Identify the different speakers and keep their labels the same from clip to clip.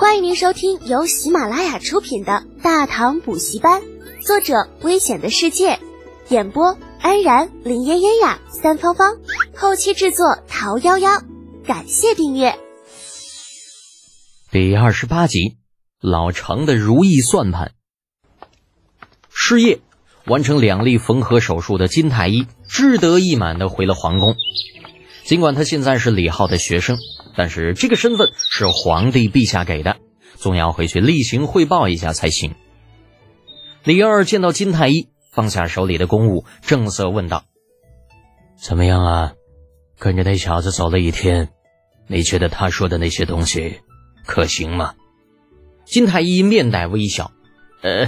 Speaker 1: 欢迎您收听由喜马拉雅出品的《大唐补习班》，作者：危险的世界，演播：安然、林嫣嫣呀、三芳芳，后期制作：桃夭夭。感谢订阅。
Speaker 2: 第二十八集，老程的如意算盘。失业，完成两例缝合手术的金太医志得意满的回了皇宫。尽管他现在是李浩的学生，但是这个身份是皇帝陛下给的，总要回去例行汇报一下才行。李二见到金太医，放下手里的公务，正色问道：“
Speaker 3: 怎么样啊？跟着那小子走了一天，你觉得他说的那些东西可行吗？”
Speaker 2: 金太医面带微笑：“
Speaker 4: 呃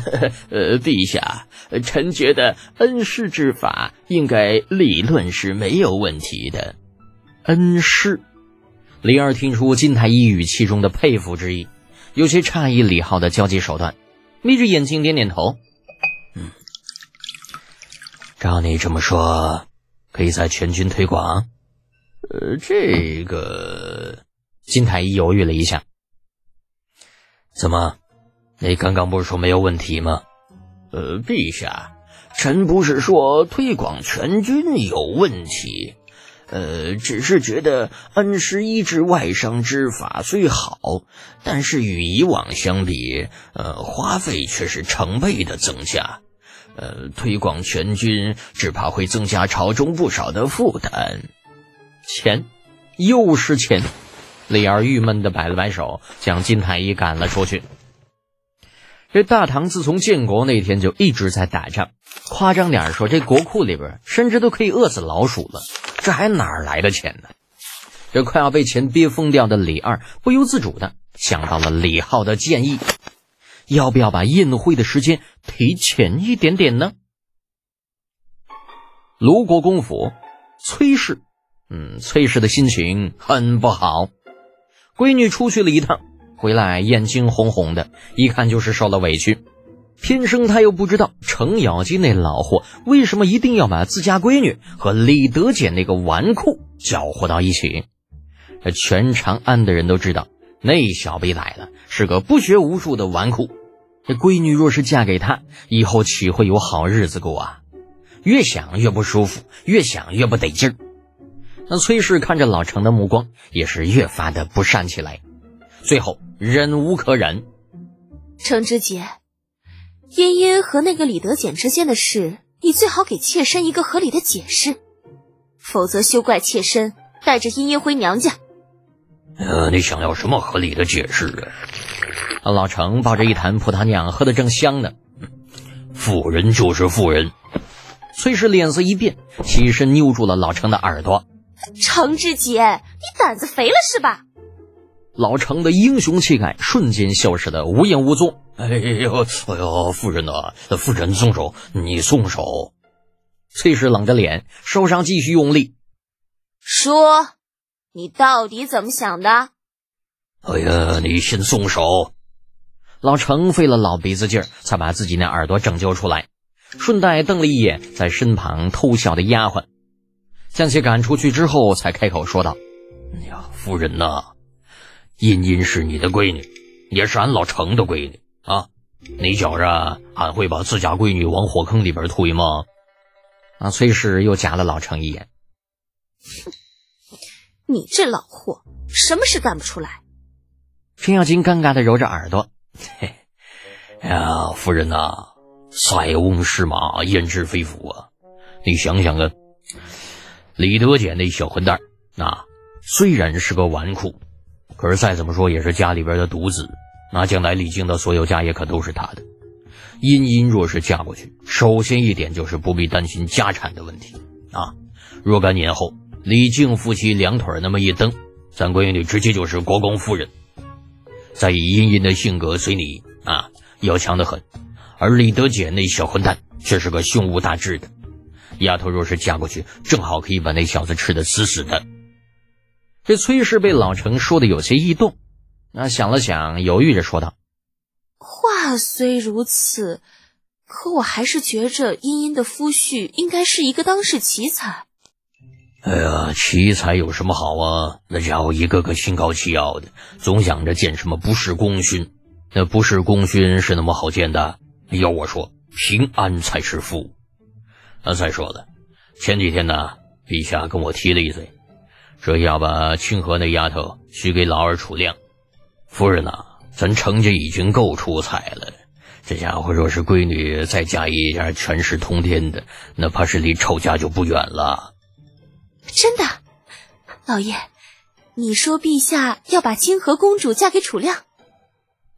Speaker 4: 呃，陛下，臣觉得恩师之法应该理论是没有问题的。”
Speaker 2: 恩师，李二听出金太医语气中的佩服之意，有些诧异李浩的交际手段，眯着眼睛点点头。
Speaker 3: 嗯，照你这么说，可以在全军推广。
Speaker 4: 呃，这个，
Speaker 2: 金太医犹豫了一下。
Speaker 3: 怎么，你刚刚不是说没有问题吗？
Speaker 4: 呃，陛下，臣不是说推广全军有问题。呃，只是觉得恩师医治外伤之法虽好，但是与以往相比，呃，花费却是成倍的增加。呃，推广全军，只怕会增加朝中不少的负担。
Speaker 2: 钱，又是钱！李二郁闷的摆了摆手，将金太医赶了出去。这大唐自从建国那天就一直在打仗，夸张点说，这国库里边甚至都可以饿死老鼠了。这还哪儿来的钱呢？这快要被钱憋疯掉的李二不由自主的想到了李浩的建议：要不要把宴会的时间提前一点点呢？卢国公府，崔氏，嗯，崔氏的心情很不好。闺女出去了一趟，回来眼睛红红的，一看就是受了委屈。天生他又不知道程咬金那老货为什么一定要把自家闺女和李德俭那个纨绔搅和到一起。这全长安的人都知道，那小逼崽子是个不学无术的纨绔。这闺女若是嫁给他，以后岂会有好日子过啊？越想越不舒服，越想越不得劲儿。那崔氏看着老程的目光也是越发的不善起来，最后忍无可忍，
Speaker 1: 程知节。茵茵和那个李德俭之间的事，你最好给妾身一个合理的解释，否则休怪妾身带着茵茵回娘家。
Speaker 3: 呃，你想要什么合理的解释
Speaker 2: 啊？老程抱着一坛葡萄酿，喝得正香呢。
Speaker 3: 妇人就是妇人。
Speaker 2: 崔氏脸色一变，起身扭住了老程的耳朵。
Speaker 1: 程志杰，你胆子肥了是吧？
Speaker 2: 老程的英雄气概瞬间消失的无影无踪。
Speaker 3: 哎呦，哎呦，夫人呐，夫人松手，你松手。
Speaker 2: 崔氏冷着脸，手上继续用力。
Speaker 1: 说，你到底怎么想的？
Speaker 3: 哎呀，你先松手。
Speaker 2: 老程费了老鼻子劲儿，才把自己那耳朵拯救出来，顺带瞪了一眼在身旁偷笑的丫鬟，将其赶出去之后，才开口说道：“
Speaker 3: 哎呀，夫人呐。”茵茵是你的闺女，也是俺老程的闺女啊！你觉着俺会把自家闺女往火坑里边推吗？
Speaker 2: 啊！崔氏又夹了老程一眼。
Speaker 1: 哼，你这老货，什么事干不出来？
Speaker 2: 程咬金尴尬的揉着耳朵。
Speaker 3: 嘿，呀，夫人呐，塞翁失马，焉知非福啊！你想想啊，李德俭那小混蛋，那虽然是个纨绔。可是再怎么说也是家里边的独子，那将来李靖的所有家业可都是他的。茵茵若是嫁过去，首先一点就是不必担心家产的问题啊。若干年后，李靖夫妻两腿那么一蹬，咱闺女直接就是国公夫人。再以茵茵的性格随你啊，要强得很。而李德俭那小混蛋却是个胸无大志的丫头，若是嫁过去，正好可以把那小子吃得死死的。
Speaker 2: 这崔氏被老程说的有些异动，那想了想，犹豫着说道：“
Speaker 1: 话虽如此，可我还是觉着茵茵的夫婿应该是一个当世奇才。”
Speaker 3: 哎呀，奇才有什么好啊？那家伙一个个心高气傲的，总想着见什么不世功勋。那不世功勋是那么好见的？要我说，平安才是福。那再说了，前几天呢，陛下跟我提了一嘴，说要把清河那丫头许给老二楚亮。夫人呐，咱程家已经够出彩了，这家伙若是闺女再嫁一家权势通天的，那怕是离丑家就不远了。
Speaker 1: 真的，老爷，你说陛下要把清河公主嫁给楚亮？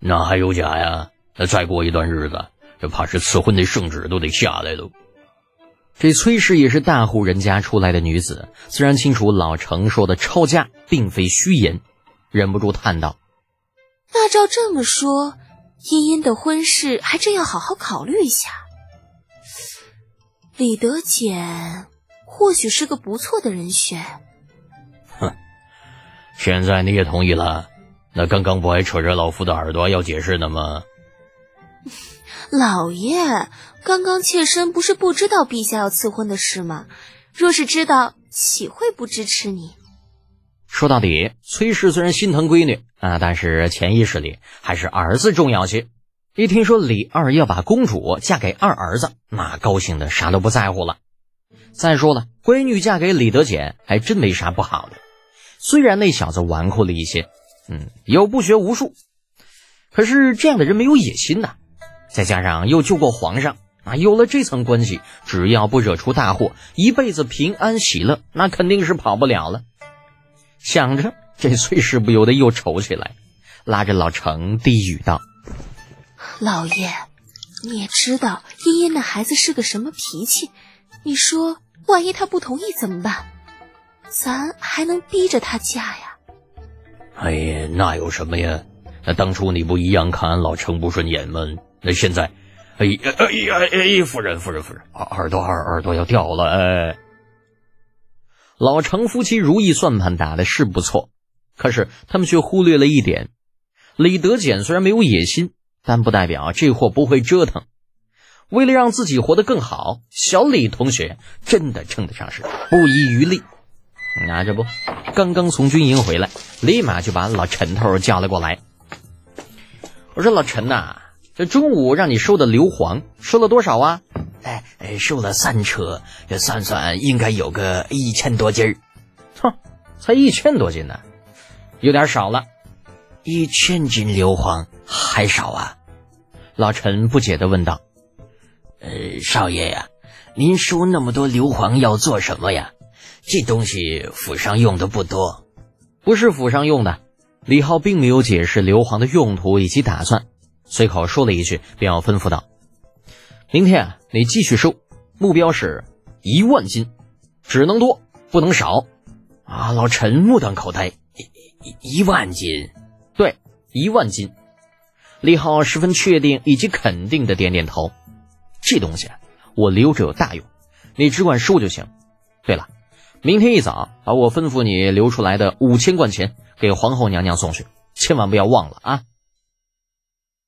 Speaker 3: 那还有假呀？那再过一段日子，这怕是赐婚的圣旨都得下来喽。
Speaker 2: 这崔氏也是大户人家出来的女子，自然清楚老程说的抄家并非虚言，忍不住叹道：“
Speaker 1: 那照这么说，茵茵的婚事还真要好好考虑一下。李德简。”或许是个不错的人选。
Speaker 3: 哼，现在你也同意了？那刚刚不还扯着老夫的耳朵要解释呢吗？
Speaker 1: 老爷，刚刚妾身不是不知道陛下要赐婚的事吗？若是知道，岂会不支持你？
Speaker 2: 说到底，崔氏虽然心疼闺女啊，但是潜意识里还是儿子重要些。一听说李二要把公主嫁给二儿子，那高兴的啥都不在乎了。再说了，闺女嫁给李德简还真没啥不好的。虽然那小子纨绔了一些，嗯，又不学无术，可是这样的人没有野心呐。再加上又救过皇上啊，有了这层关系，只要不惹出大祸，一辈子平安喜乐，那肯定是跑不了了。想着，这崔氏不由得又愁起来，拉着老程低语道：“
Speaker 1: 老爷，你也知道茵茵那孩子是个什么脾气，你说。”万一她不同意怎么办？咱还能逼着她嫁呀？
Speaker 3: 哎呀，那有什么呀？那当初你不一样看俺老程不顺眼吗？那现在，哎呀哎呀哎！夫人夫人夫人，耳耳朵耳耳朵要掉了哎！
Speaker 2: 老程夫妻如意算盘打的是不错，可是他们却忽略了一点：李德简虽然没有野心，但不代表这货不会折腾。为了让自己活得更好，小李同学真的称得上是不遗余力。那这不，刚刚从军营回来，立马就把老陈头叫了过来。我说老陈呐，这中午让你收的硫磺收了多少啊？
Speaker 4: 哎哎，收了三车，这算算应该有个一千多斤儿。
Speaker 2: 哼，才一千多斤呢，有点少了。
Speaker 4: 一千斤硫磺还少啊？
Speaker 2: 老陈不解的问道。
Speaker 4: 呃，少爷呀，您收那么多硫磺要做什么呀？这东西府上用的不多，
Speaker 2: 不是府上用的。李浩并没有解释硫磺的用途以及打算，随口说了一句，便要吩咐道：“明天，你继续收，目标是一万斤，只能多不能少。”
Speaker 4: 啊，老陈目瞪口呆，一一万斤，
Speaker 2: 对，一万斤。李浩十分确定以及肯定的点点头。这东西我留着有大用，你只管收就行。对了，明天一早把我吩咐你留出来的五千贯钱给皇后娘娘送去，千万不要忘了啊！